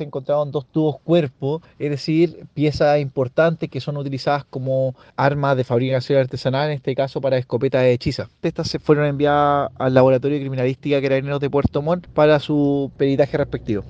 se encontraron dos tubos cuerpo, es decir, piezas importantes que son utilizadas como armas de fabricación artesanal, en este caso para escopetas de hechiza. Estas se fueron enviadas al laboratorio de criminalística carabineros de Puerto Montt para su peritaje respectivo.